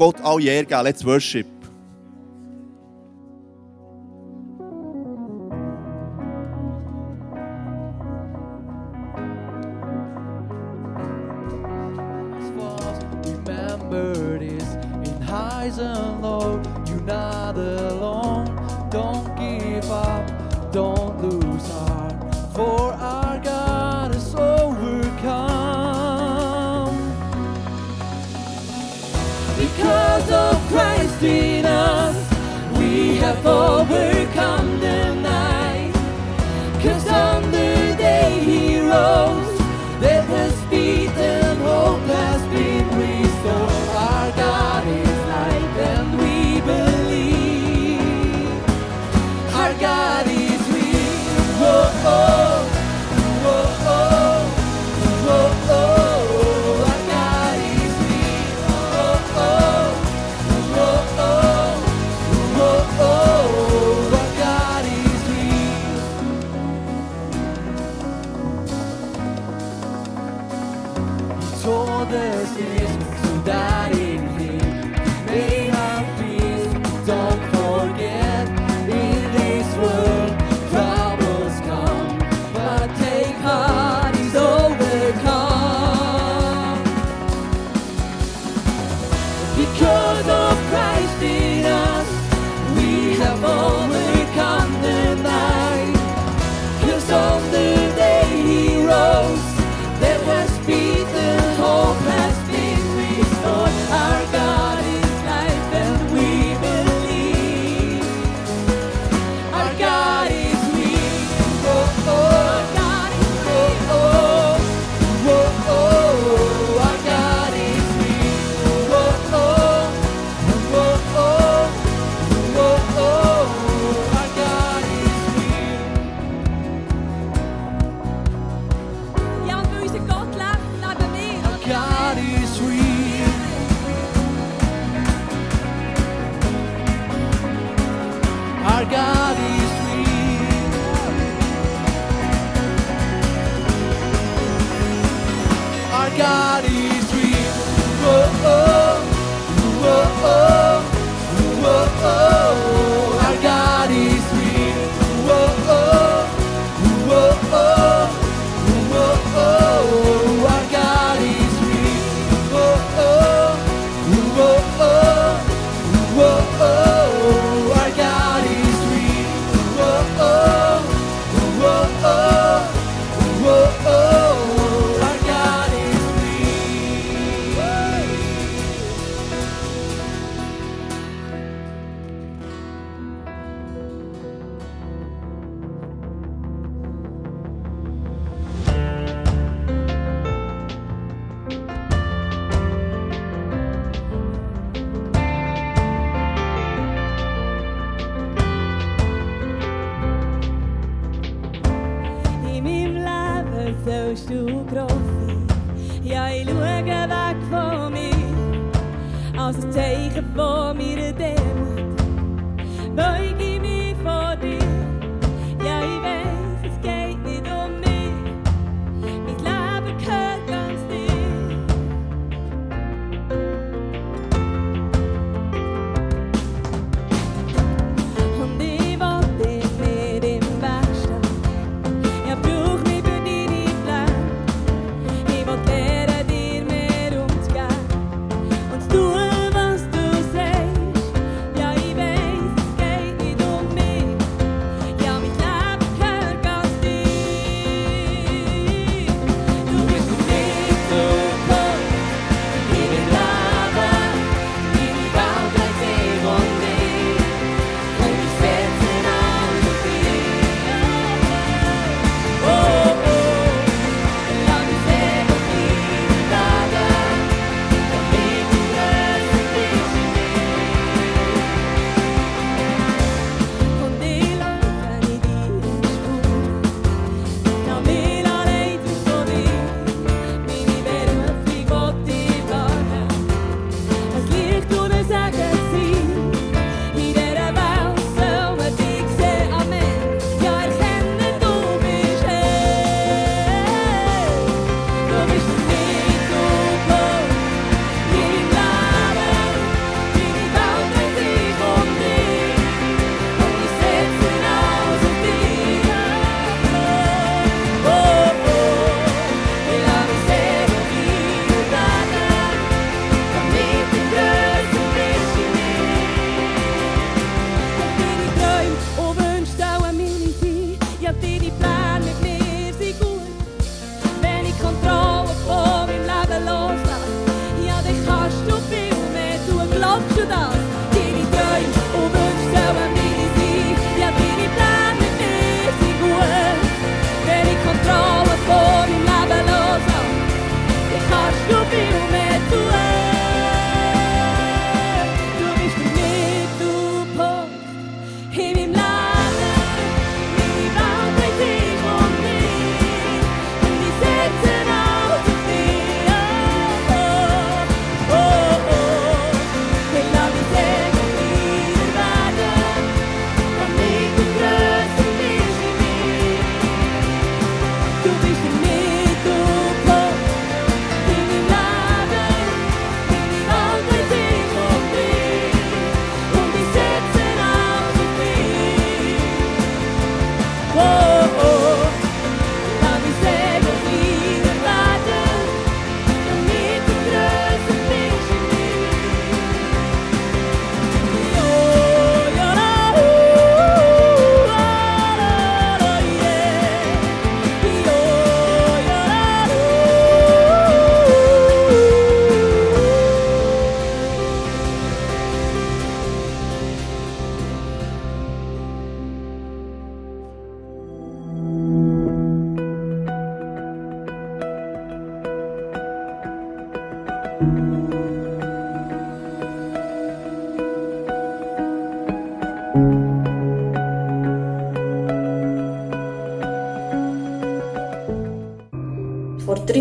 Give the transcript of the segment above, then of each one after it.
Gott alle Ehre geben. Let's worship.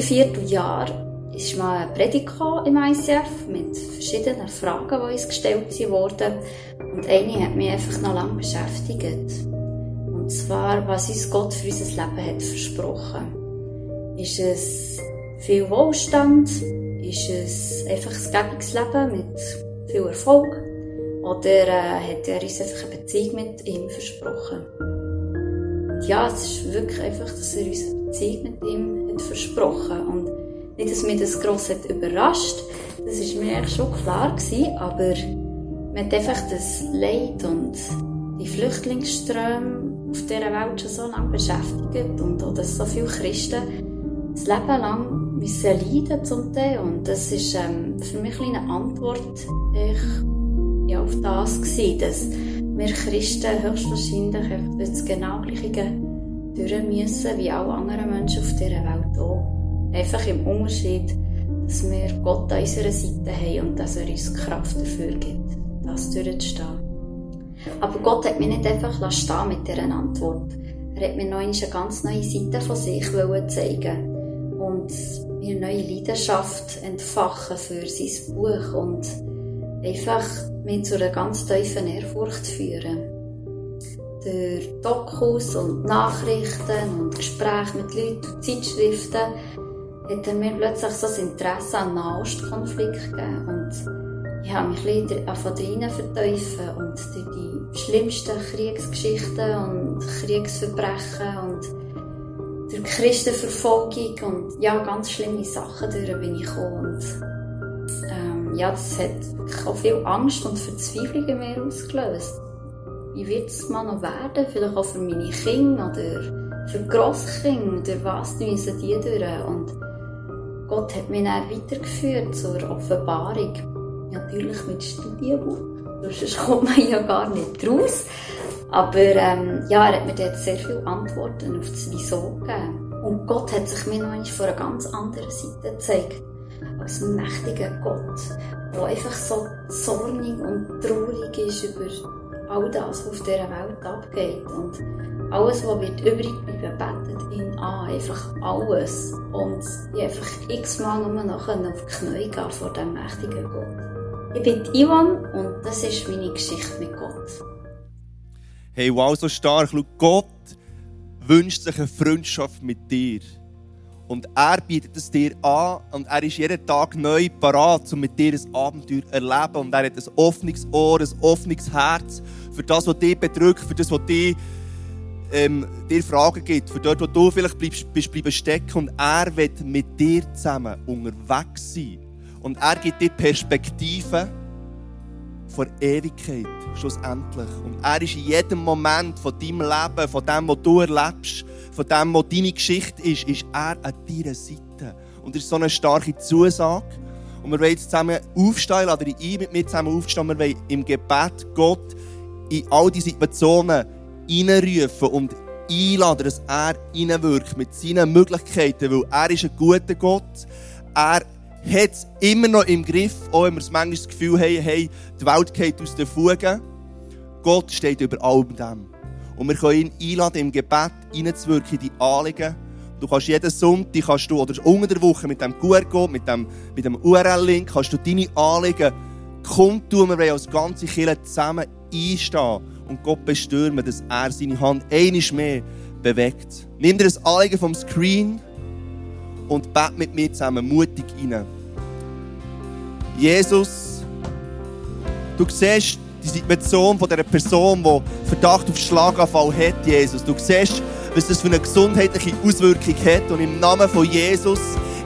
Vierteljahren ist mal eine Predigt im ICF mit verschiedenen Fragen, die uns gestellt wurden. Und eine hat mich einfach noch lange beschäftigt. Und zwar, was uns Gott für unser Leben hat versprochen. Ist es viel Wohlstand? Ist es einfach ein gäbiges Leben mit viel Erfolg? Oder äh, hat er uns einfach eine Beziehung mit ihm versprochen? Und ja, es ist wirklich einfach, dass er uns eine Beziehung mit ihm hat versprochen Und nicht, dass mich das gross hat überrascht, das war mir eigentlich schon klar gewesen, aber man hat einfach das Leid und die Flüchtlingsströme auf dieser Welt schon so lange beschäftigt und auch, dass so viele Christen das Leben lang müssen leiden zum Teil. Und das ist ähm, für mich eine Antwort ich, ja, auf das gewesen, dass wir Christen höchstwahrscheinlich das genau gleiche durch müssen, wie alle anderen Menschen auf dieser Welt auch. Einfach im Unterschied, dass wir Gott an unserer Seite haben und dass er uns Kraft dafür gibt, das durchzustehen. Aber Gott hat mich nicht einfach stehen mit dieser Antwort. Er hat mir noch eine ganz neue Seite von sich zeigen und mir neue Leidenschaft entfachen für sein Buch und einfach mich zu einer ganz tiefen Ehrfurcht führen. Durch Dokus und Nachrichten und Gespräche mit Leuten und Zeitschriften hat er mir plötzlich so ein Interesse an Nahostkonflikt gegeben und ich habe mich ein von drinnen vertiefen und durch die schlimmsten Kriegsgeschichten und Kriegsverbrechen und durch Christenverfolgung und ja, ganz schlimme Sachen durch bin ich gekommen und ähm, ja, das hat auch viel Angst und Verzweiflung in mir ausgelöst. Wie wird es mal noch werden? Vielleicht auch für meine Kinder oder für Grosskinder oder was müssen die durch? Und Gott hat mich dann weitergeführt zur Offenbarung. Natürlich mit Studienbuch. Sonst kommt man ja gar nicht raus. Aber ähm, ja, er hat mir dort sehr viele Antworten auf das Wieso gegeben. Und Gott hat sich mir noch von einer ganz anderen Seite gezeigt. Als mächtiger Gott, der einfach so zornig und traurig ist über all das, was auf dieser Welt abgeht. Und alles, was wird übrig bleiben, betet ihn an. Einfach alles. Und ich einfach x-mal nur noch auf die Knie gehen vor diesem mächtigen Gott. Ich bin Ivan und das ist meine Geschichte mit Gott. Hey, wow, so stark. Schau, Gott wünscht sich eine Freundschaft mit dir. Und er bietet es dir an und er ist jeden Tag neu parat, um mit dir ein Abenteuer zu erleben. Und er hat ein offenes Ohr, ein offenes Herz für das, was dich bedrückt, für das, was dich, ähm, dir Fragen gibt, für dort, wo du vielleicht bleibst, bist bleiben stecken. Und er wird mit dir zusammen unterwegs sein. Und er gibt dir Perspektiven vor Ewigkeit, schlussendlich. Und er ist in jedem Moment von deinem Leben, von dem, was du erlebst, von dem, was deine Geschichte ist, ist er an deiner Seite. Und das ist so eine starke Zusage. Und wir wollen jetzt zusammen aufstehen, ich lade dich ein, mit mir zusammen aufzustehen. Wir wollen im Gebet Gott in all die Situationen hineinrufen und einladen, dass er hineinwirkt mit seinen Möglichkeiten, weil er ist ein guter Gott. Er hat es immer noch im Griff, auch wenn wir manchmal das Gefühl haben, hey, die Welt geht aus den Fugen. Gott steht über allem dem. Und wir können ihn einladen, im Gebet hineinzuwirken in die Anliegen. Du kannst jeden Sonntag, kannst du, oder unter der Woche mit dem QR-Code, mit dem, mit dem URL-Link, kannst du deine Anliegen kundtun. Wir wollen als ganze Kirche zusammen einstehen und Gott bestürmen, dass er seine Hand einiges mehr bewegt. Nimm dir das Anliegen vom Screen und bet mit mir zusammen mutig rein. Jesus, du siehst die Situation von dieser Person, die Verdacht auf Schlaganfall hat, Jesus. Du siehst, was das für eine gesundheitliche Auswirkung hat. Und im Namen von Jesus,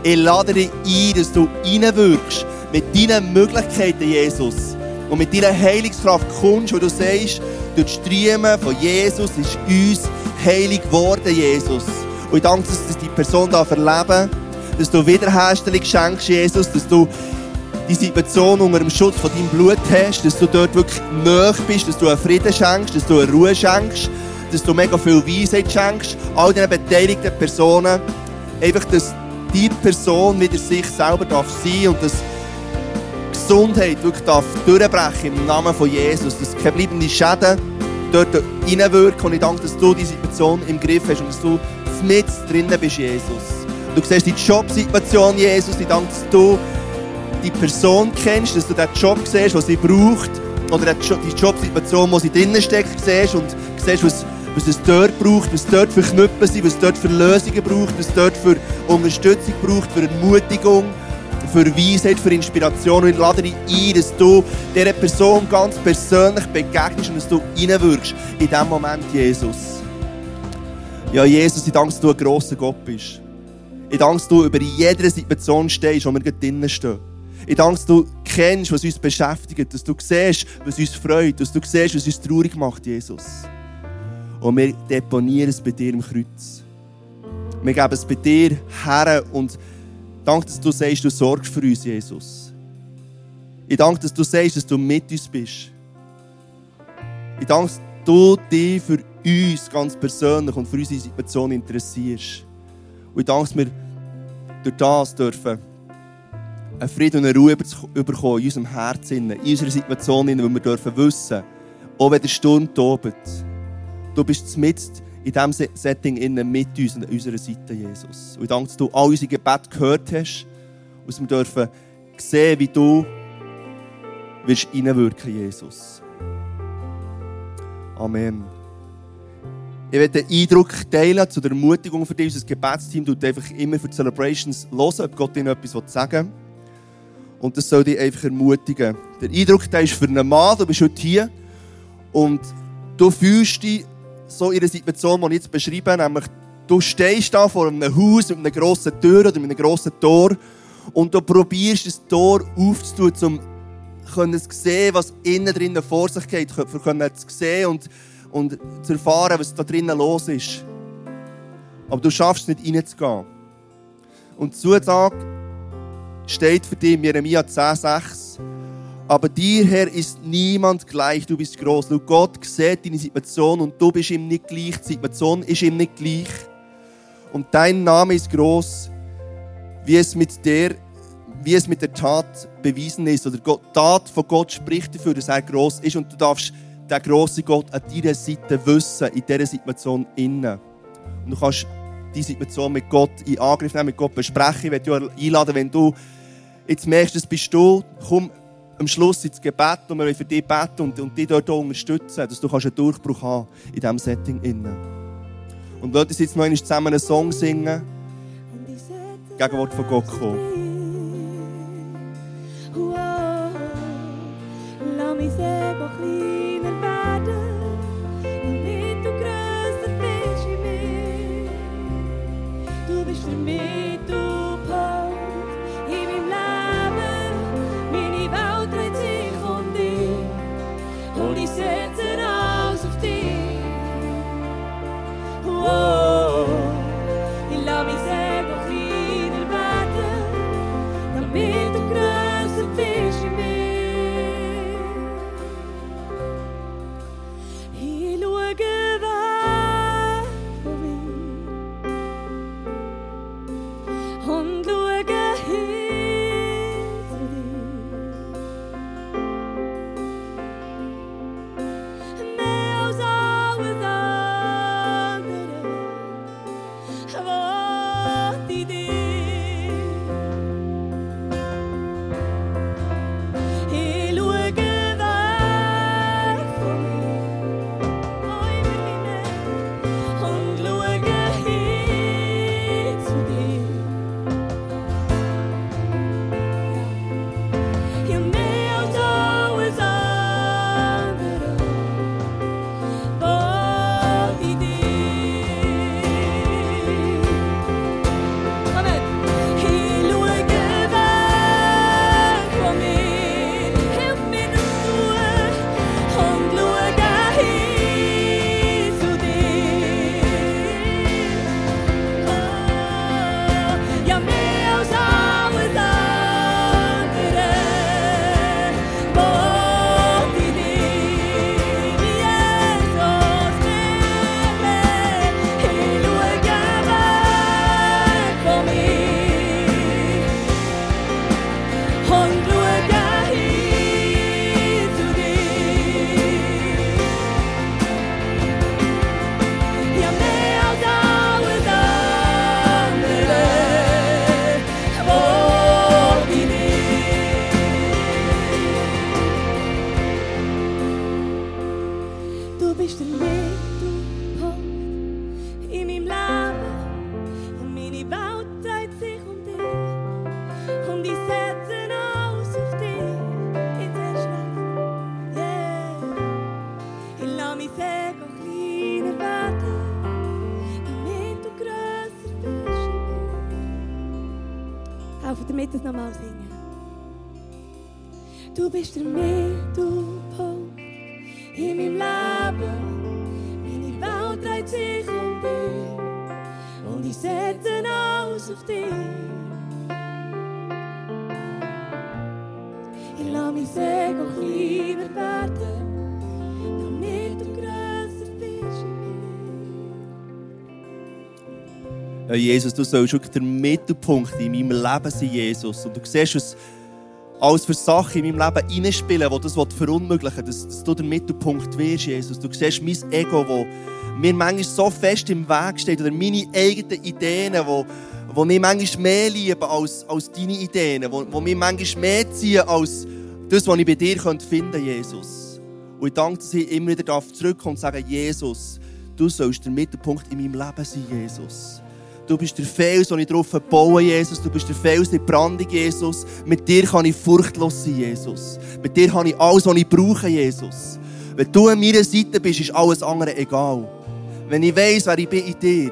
ich lade dich ein, dass du reinwirkst mit deinen Möglichkeiten, Jesus. Und mit deiner Heilungskraft kommst, wo du sagst, durch die Striemen von Jesus ist uns heilig geworden, Jesus. Und ich danke, dir, dass die Person da erleben dass du Wiederherstellung schenkst, Jesus, dass du die Situation unter dem Schutz von deinem Blut hast, dass du dort wirklich nahe bist, dass du einen Frieden schenkst, dass du eine Ruhe schenkst, dass du mega viel Weisheit schenkst, all diesen beteiligten Personen. Einfach, dass die Person wieder sich selber darf sein und dass Gesundheit wirklich darf durchbrechen im Namen von Jesus, dass keine bleibenden Schäden dort reinwirken und ich danke, dass du die Situation im Griff hast und dass du mit drinnen bist, Jesus. Du siehst die Jobsituation, Jesus, ich danke, dass du die Person kennst, dass du den Job siehst, den sie braucht, oder die Jobsituation, wo sie drinnen steckt, siehst und siehst, was, was es dort braucht, was dort für Knüppel sind, was dort für Lösungen braucht, was dort für Unterstützung braucht, für Ermutigung, für Weisheit, für Inspiration. Und ich lade dich ein, dass du dieser Person ganz persönlich begegnest und dass du reinwirkst in diesem Moment, Jesus. Ja, Jesus, ich danke, dass du ein grosser Gott bist. Ich danke, dass du über jede Situation stehst, wo wir drinnen stehen. Ich danke, dass du kennst, was uns beschäftigt, dass du siehst, was uns freut, dass du siehst, was uns traurig macht, Jesus. Und wir deponieren es bei dir im Kreuz. Wir geben es bei dir her und danke, dass du sagst, du sorgst für uns, Jesus. Ich danke, dass du sagst, dass du mit uns bist. Ich danke, dass du dich für uns ganz persönlich und für unsere Situation interessierst. Und ich danke, dass wir durch das dürfen einen Frieden und eine Ruhe bekommen in unserem Herzen, in unserer Situation, wo wir dürfen wissen, auch wenn der Sturm tobt, du bist mit in diesem Setting mit uns an unserer Seite, Jesus. Und ich danke, dass du all unsere Gebete gehört hast und dass wir dürfen sehen, wie du wirst reinwirken, Jesus. Amen. Ich werde den Eindruck teilen zu der Ermutigung für dich. Unser Gebetsteam tut einfach immer für die Celebrations hören, ob Gott ihnen etwas sagen will. Und das soll dich einfach ermutigen. Der Eindruck der ist für einen Mann, du bist heute hier und du fühlst dich so in einer Situation, die ich jetzt beschreibe, nämlich du stehst da vor einem Haus mit einer grossen Tür oder mit einem grossen Tor und du probierst das Tor aufzutun, um zu sehen, was innen drinnen vor sich geht, für zu sehen und und zu erfahren, was da drinnen los ist. Aber du schaffst es nicht reinzugehen. Und die Zusage steht für dich in Jeremia 10,6. Aber dir, Herr, ist niemand gleich, du bist groß. Du Gott sieht deine Situation und du bist ihm nicht gleich. Die Situation ist ihm nicht gleich. Und dein Name ist groß, wie es mit der, wie es mit der Tat bewiesen ist. Oder die Tat von Gott spricht dafür, dass er groß ist. Und du darfst der große Gott an deiner Seite wissen, in dieser Situation innen. Und du kannst die Situation mit Gott in Angriff nehmen, mit Gott besprechen. Ich werde dich einladen, wenn du jetzt merkst, das bist du, komm am Schluss ins Gebet und wir wollen für dich beten und, und dich dort unterstützen, dass du einen Durchbruch haben in diesem Setting innen. Und lass uns jetzt noch einmal zusammen einen Song singen, Gegenwort von Gott kommen. Bist der Mittelpunkt in meinem Leben. Meine Welt dreht sich um dich und ich setze alles auf dich. Ich lasse mein Ego kleiner werden, Jesus, du sollst wirklich der Mittelpunkt in meinem Leben sein, Jesus. Und du siehst, was alles für Sachen in meinem Leben hineinspielen, die das verunmöglichen will, dass, dass du der Mittelpunkt wirst, Jesus. Du siehst mein Ego, das mir manchmal so fest im Weg steht, oder meine eigenen Ideen, die wo mich manchmal mehr lieben als, als deine Ideen, wo, wo mich manchmal mehr ziehen als das, was ich bei dir finden könnte, Jesus. Und ich danke, dass ich immer wieder darf zurückkommen und sagen, Jesus, du sollst der Mittelpunkt in meinem Leben sein, Jesus. Du bist der Fels, den ich drauf baue, Jesus. Du bist der Fels, der Brandung, Jesus. Mit dir kann ich furchtlos sein, Jesus. Mit dir habe ich alles, was ich brauche, Jesus. Wenn du an meiner Seite bist, ist alles andere egal. Wenn ich weiss, wer ich bin in dir,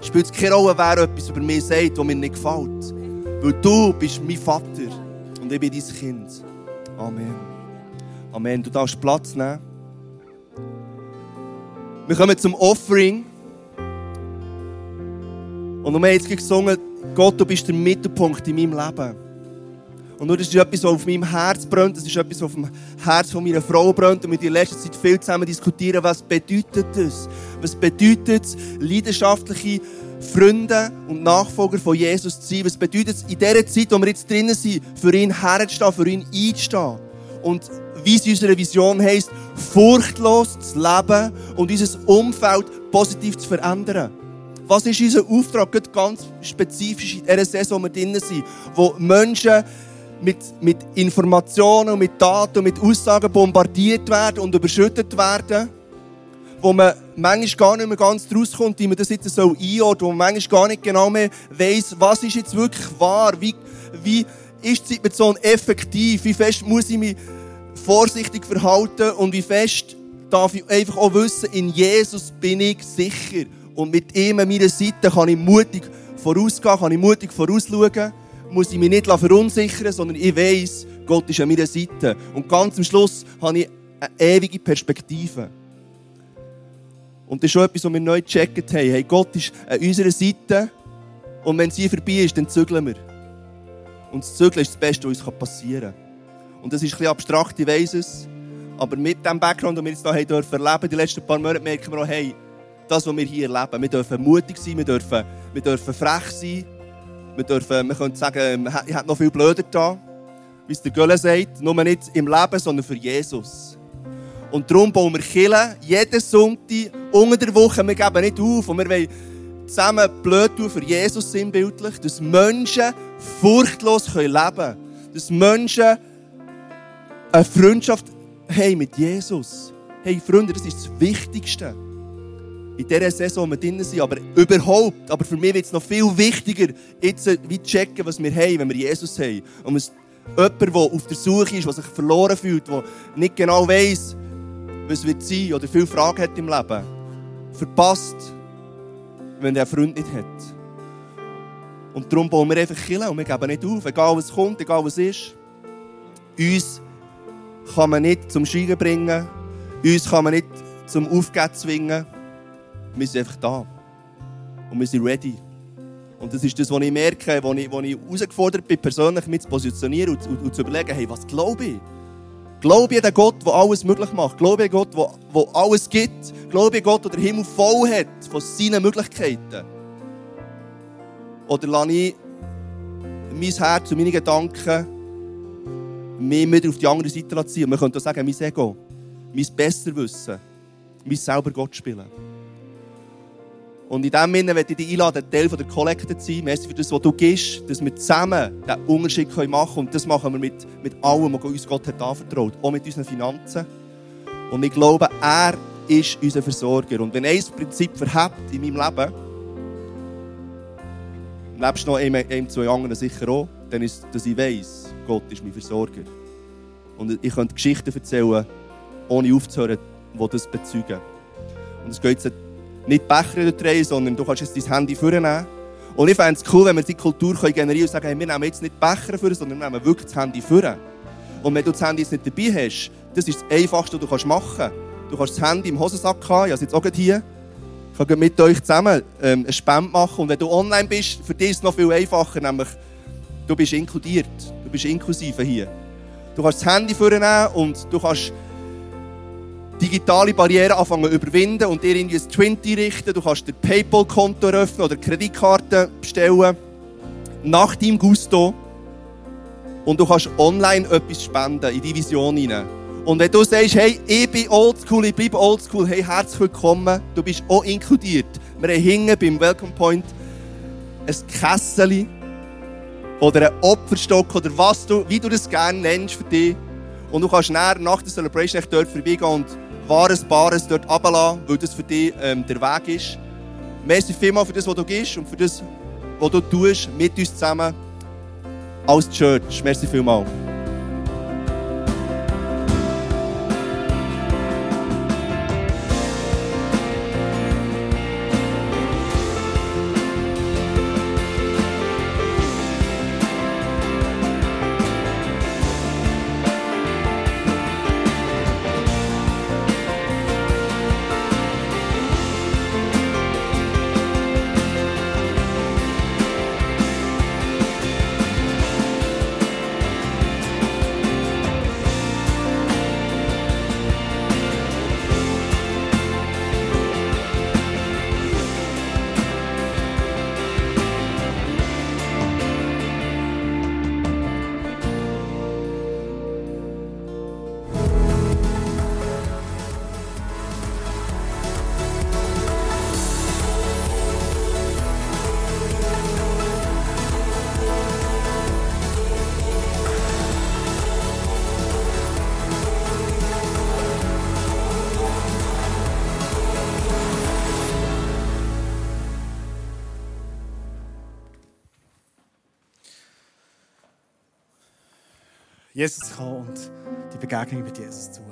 spielt es keine Rolle, wer etwas über mich sagt, was mir nicht gefällt. Weil du bist mein Vater und ich bin dein Kind. Amen. Amen. Du darfst Platz nehmen. Wir kommen zum Offering. Und wir haben jetzt gesungen, Gott, du bist der Mittelpunkt in meinem Leben. Und nur das ist etwas, was auf meinem Herz brennt, das ist etwas, was auf dem Herz von meiner Frau brennt. Und wir in letzter Zeit viel zusammen diskutieren, was bedeutet das? Was bedeutet es, leidenschaftliche Freunde und Nachfolger von Jesus zu sein? Was bedeutet es, in dieser Zeit, wo wir jetzt drinnen sind, für ihn herzustehen, für ihn einzustehen? Und wie es in unserer Vision heisst, furchtlos zu leben und unser Umfeld positiv zu verändern. Was ist unser Auftrag, ganz spezifisch in dieser Saison, wo wir drinnen sind, wo Menschen mit, mit Informationen und mit Daten und mit Aussagen bombardiert werden und überschüttet werden, wo man manchmal gar nicht mehr ganz draus kommt, wie man das jetzt so einordnet, wo man manchmal gar nicht genau mehr weiss, was ist jetzt wirklich wahr, wie, wie ist die Situation effektiv, wie fest muss ich mich vorsichtig verhalten? Und wie fest darf ich einfach auch wissen, in Jesus bin ich sicher. Und mit ihm an meiner Seite kann ich mutig vorausgehen, kann ich mutig vorausschauen, muss ich mich nicht verunsichern, sondern ich weiss, Gott ist an meiner Seite. Und ganz am Schluss habe ich eine ewige Perspektive. Und das ist schon etwas, was wir neu gecheckt haben. Hey, Gott ist an unserer Seite und wenn sie vorbei ist, dann zügeln wir. Und das Zügeln ist das Beste, was uns passieren kann. Und das ist ein bisschen abstrakt, ich weiss es. Aber mit dem Background, den wir jetzt dürfen erleben, die letzten paar Monate, merken wir auch, hey, das, was wir hier erleben, wir dürfen mutig sein, wir dürfen, wir dürfen frech sein, wir dürfen, wir können sagen, ich habe noch viel blöder da, wie es der Gölle sagt, nur nicht im Leben, sondern für Jesus. Und darum bauen wir Kirche jeden Sonntag unter der Woche. Wir geben nicht auf und wir wollen zusammen blöd tun für Jesus sinnbildlich, dass Menschen furchtlos leben können. Dass Menschen eine Freundschaft haben mit Jesus. Hey Freunde, das ist das Wichtigste. In dieser Saison, wo wir drin sind, aber überhaupt, aber für mich wird es noch viel wichtiger, jetzt wie checken, was wir haben, wenn wir Jesus haben. Und jemand, der auf der Suche ist, der sich verloren fühlt, der nicht genau weiss, was wird sein oder viele Fragen hat im Leben, verpasst, wenn er einen Freund nicht hat. Und darum bauen wir einfach Kirche und wir geben nicht auf, egal was kommt, egal was ist. Uns kann man nicht zum Schweigen bringen, uns kann man nicht zum Aufgeben zwingen. Wir sind einfach da. Und wir sind ready. Und das ist das, was ich merke, wo ich, ich herausgefordert bin, persönlich mich zu positionieren und, und, und zu überlegen, hey, was glaube ich? Glaube ich an den Gott, der alles möglich macht? Glaube ich an Gott, der, der alles gibt? Glaube ich an Gott, der den Himmel voll hat von seinen Möglichkeiten? Oder lasse ich mein Herz und meine Gedanken mich wieder auf die andere Seite ziehen? Man könnte auch sagen, mein Ego, mein Besserwissen, mein selber Gott spielen. Und in diesem Sinne möchte ich dich einladen, Teil der Kollekte zu sein. Merci für das, was du gibst, dass wir zusammen diesen Unterschied machen können. Und das machen wir mit, mit allem, was uns Gott hat anvertraut. Auch mit unseren Finanzen. Und ich glaube, er ist unser Versorger. Und wenn ein Prinzip verhebt in meinem Leben, nebst noch einem, einem, zwei anderen sicher auch, dann ist es, dass ich weiss, Gott ist mein Versorger. Und ich könnte Geschichten erzählen, ohne aufzuhören, die das bezeugen. Und es geht jetzt nicht Becher Reihe, sondern du kannst jetzt dein Handy vornehmen. Und ich fände es cool, wenn wir die Kultur generieren können und sagen, hey, wir nehmen jetzt nicht Becher vor, sondern wir nehmen wirklich das Handy vor. Und wenn du das Handy jetzt nicht dabei hast, das ist das Einfachste, was du machen kannst. Du kannst das Handy im Hosensack haben, ich habe jetzt auch hier. Ich kann mit euch zusammen ähm, eine Spende machen. Und wenn du online bist, für dich ist es noch viel einfacher, nämlich du bist inkludiert, du bist inklusive hier. Du kannst das Handy vornehmen und du kannst digitale Barrieren anfangen zu überwinden und dir irgendwie ein Twinty richten. Du kannst dir Paypal-Konto eröffnen oder Kreditkarte bestellen. Nach deinem Gusto. Und du kannst online etwas spenden in die Vision hinein. Und wenn du sagst, hey, ich bin oldschool, ich bleibe oldschool, hey, herzlich willkommen, du bist auch inkludiert. Wir haben hinten beim Welcome Point ein Kessel oder einen Opferstock oder was du, wie du das gerne nennst für dich. Und du kannst nach der Celebration echt dort vorbeigehen und Wahres, Bares dort runterlassen, weil das für dich ähm, der Weg ist. Merci vielmals für das, was du gibst und für das, was du tust, mit uns zusammen als Church. Merci vielmals. Jesus kommen und die Begegnung mit Jesus zu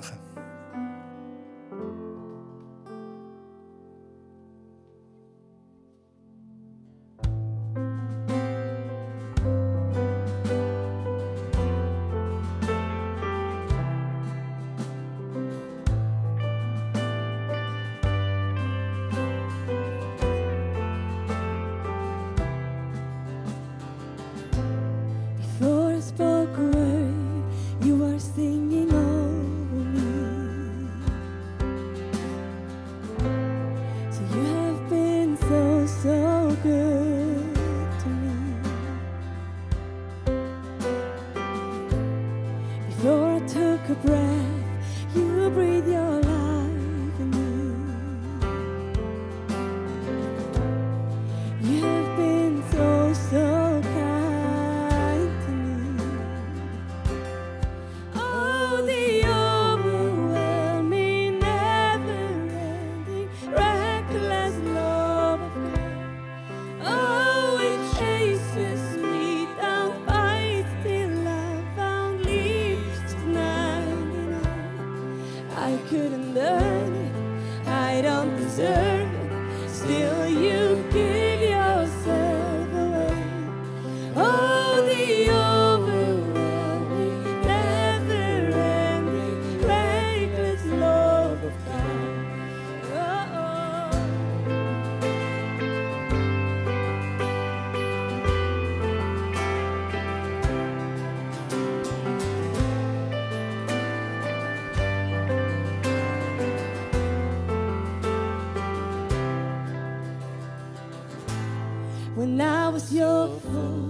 your food.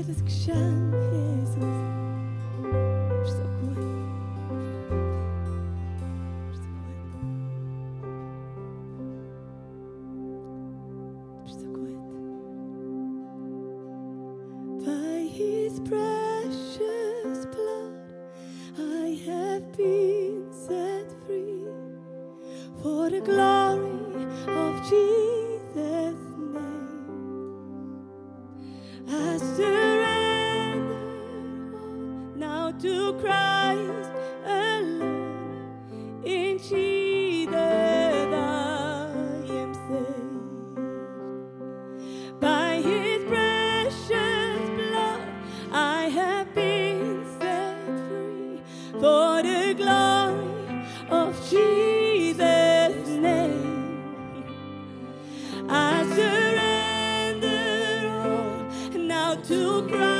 Dank für das to cry.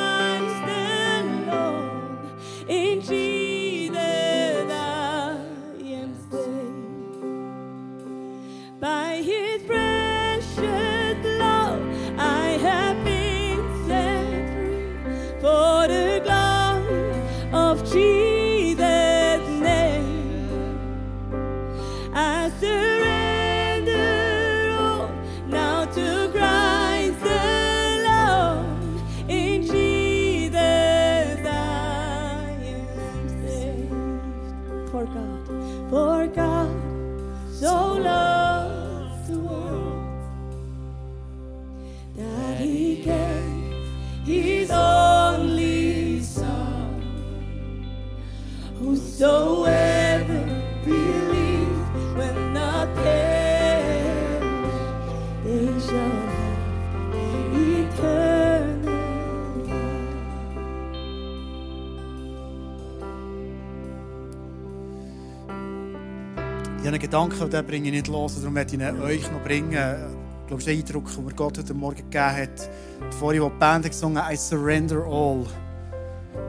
Gedanken, den bringe ich nicht los, darum werde ich ihn euch noch bringen. Ich glaube, ein Eindruck, den mir Gott heute Morgen gegeben hat. Bevor ich die Band gesungen I surrender all.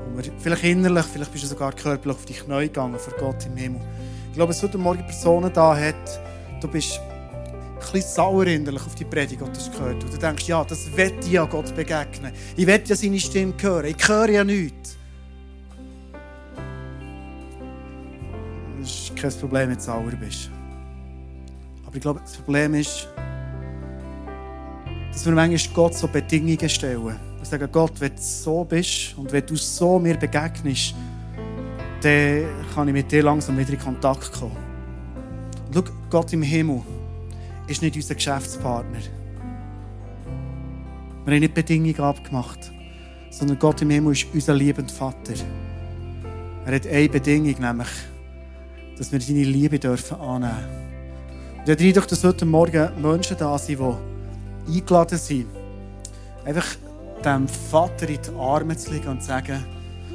Und wir vielleicht innerlich, vielleicht bist du sogar körperlich auf die Knie gegangen vor Gott im Himmel. Ich glaube, es heute Morgen Personen da hat, du bist ein bisschen sauer innerlich auf die Predigt, die du hast gehört Und du denkst, ja, das will ich ja Gott begegnen. Ich will ja seine Stimme hören. Ich höre ja nichts. Kein Problem, wenn du sauer bist. Aber ich glaube, das Problem ist, dass wir manchmal Gott so Bedingungen stellen. Wir sagen, Gott, wenn du so bist und wenn du so mir begegnest, dann kann ich mit dir langsam wieder in Kontakt kommen. Und schau, Gott im Himmel ist nicht unser Geschäftspartner. Wir haben nicht Bedingungen abgemacht, sondern Gott im Himmel ist unser liebender Vater. Er hat eine Bedingung, nämlich, dass wir seine Liebe dürfen annehmen dürfen. Und ich Eindruck, dass heute Morgen Menschen da sind, die eingeladen sind, einfach dem Vater in die Arme zu liegen und zu sagen,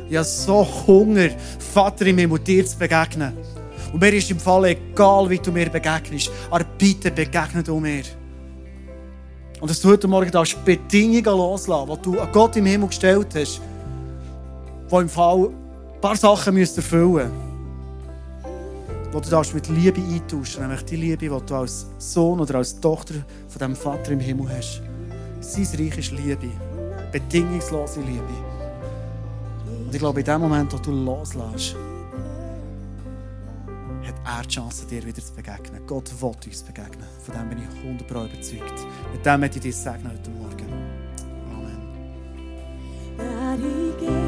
ich habe so Hunger, Vater im Himmel, dir zu begegnen. Und mir ist im Fall egal, wie du mir begegnest, aber bitte begegne du mir. Und dass du heute Morgen darfst Bedingungen loslassen, die du an Gott im Himmel gestellt hast, die im Fall ein paar Sachen erfüllen müssen. Die du darfst mit Liebe eintauschen nämlich die Liebe, die du als Sohn oder als Tochter von dem Vater im Himmel hast. Sein Reich ist Liebe, bedingungslose Liebe. Und ich glaube, in dem Moment, wo du loslässt, hat er die Chance, dir wieder zu begegnen. Gott will uns begegnen. Von dem bin ich 100% überzeugt. Mit dem möchte ich dir sagen heute Morgen. Amen.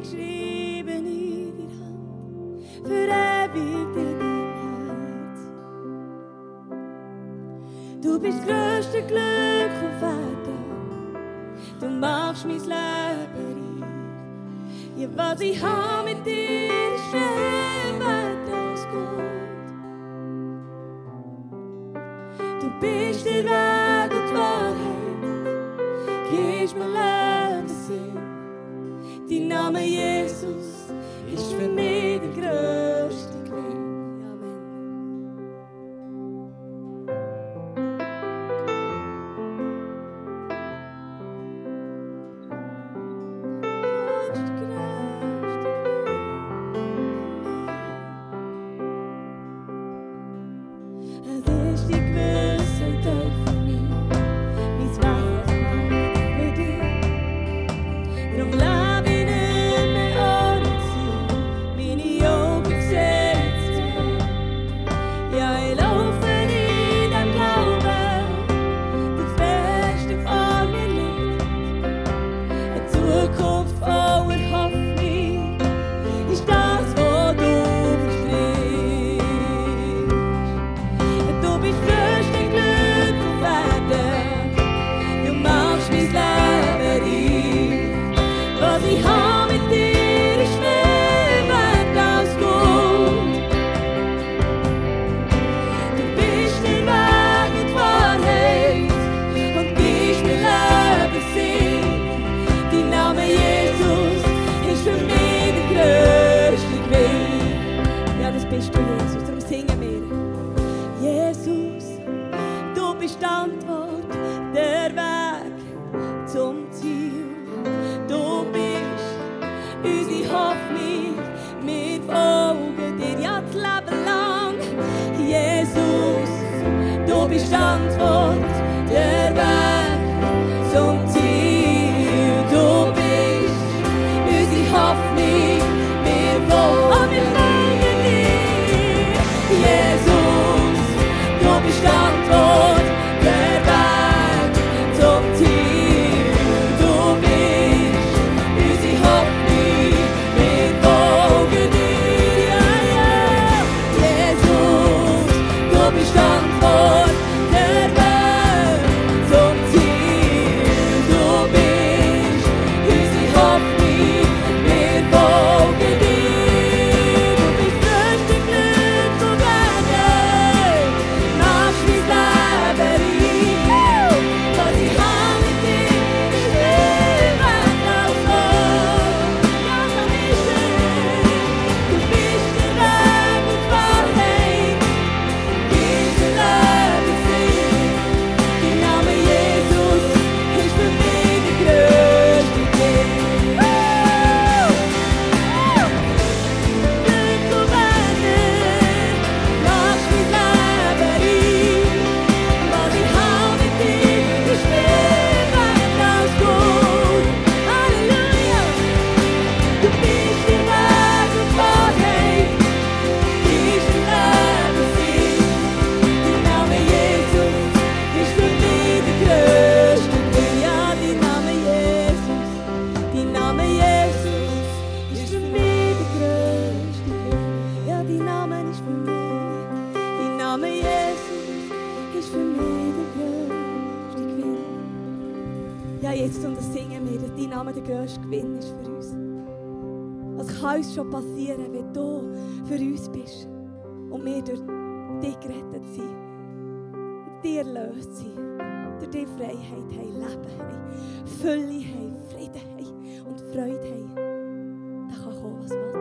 Bin geschrieben in deiner Hand, verewigt in dein Herz. Du bist das größte Glück auf Erden. Du machst mein Leben reich. Ja, was ich habe mit dir ist schön Ja, jetzt und das singen wir, dass dein Name der größte Gewinn ist für uns. Was kann uns schon passieren, wenn du für uns bist und wir durch dich gerettet sind, dir erlöst sind, durch dich Freiheit haben, Leben haben, Fülle haben, Frieden haben und Freude haben. Da kann kommen, was will.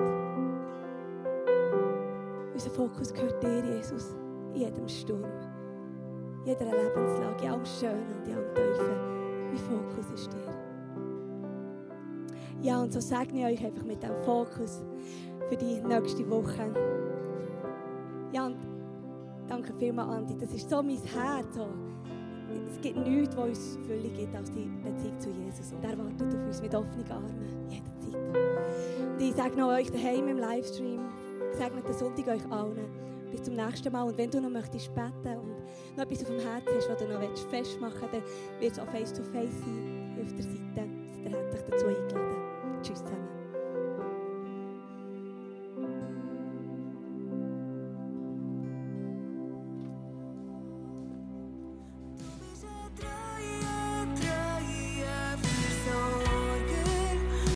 Unser Fokus gehört dir, Jesus, in jedem Sturm, in jeder Lebenslage, in allem Schönen und in allem Tiefen. Mein Fokus ist dir. Ja, und so segne ich euch einfach mit diesem Fokus für die nächste Woche. Ja, und danke vielmals, Andi. Das ist so mein Herz. Es gibt nichts, was uns Fülle gibt, als die Beziehung zu Jesus. Und er wartet auf uns mit offenen Armen, jederzeit. Und ich noch euch daheim im Livestream, gesegneten Sonntag euch allen. Bis zum nächsten Mal. Und wenn du noch möchtest beten und noch etwas auf dem Herzen hast, was du noch festmachen willst, dann wird es auch face-to-face sein, auf der Seite. Seid ihr herzlich dazu eingeladen.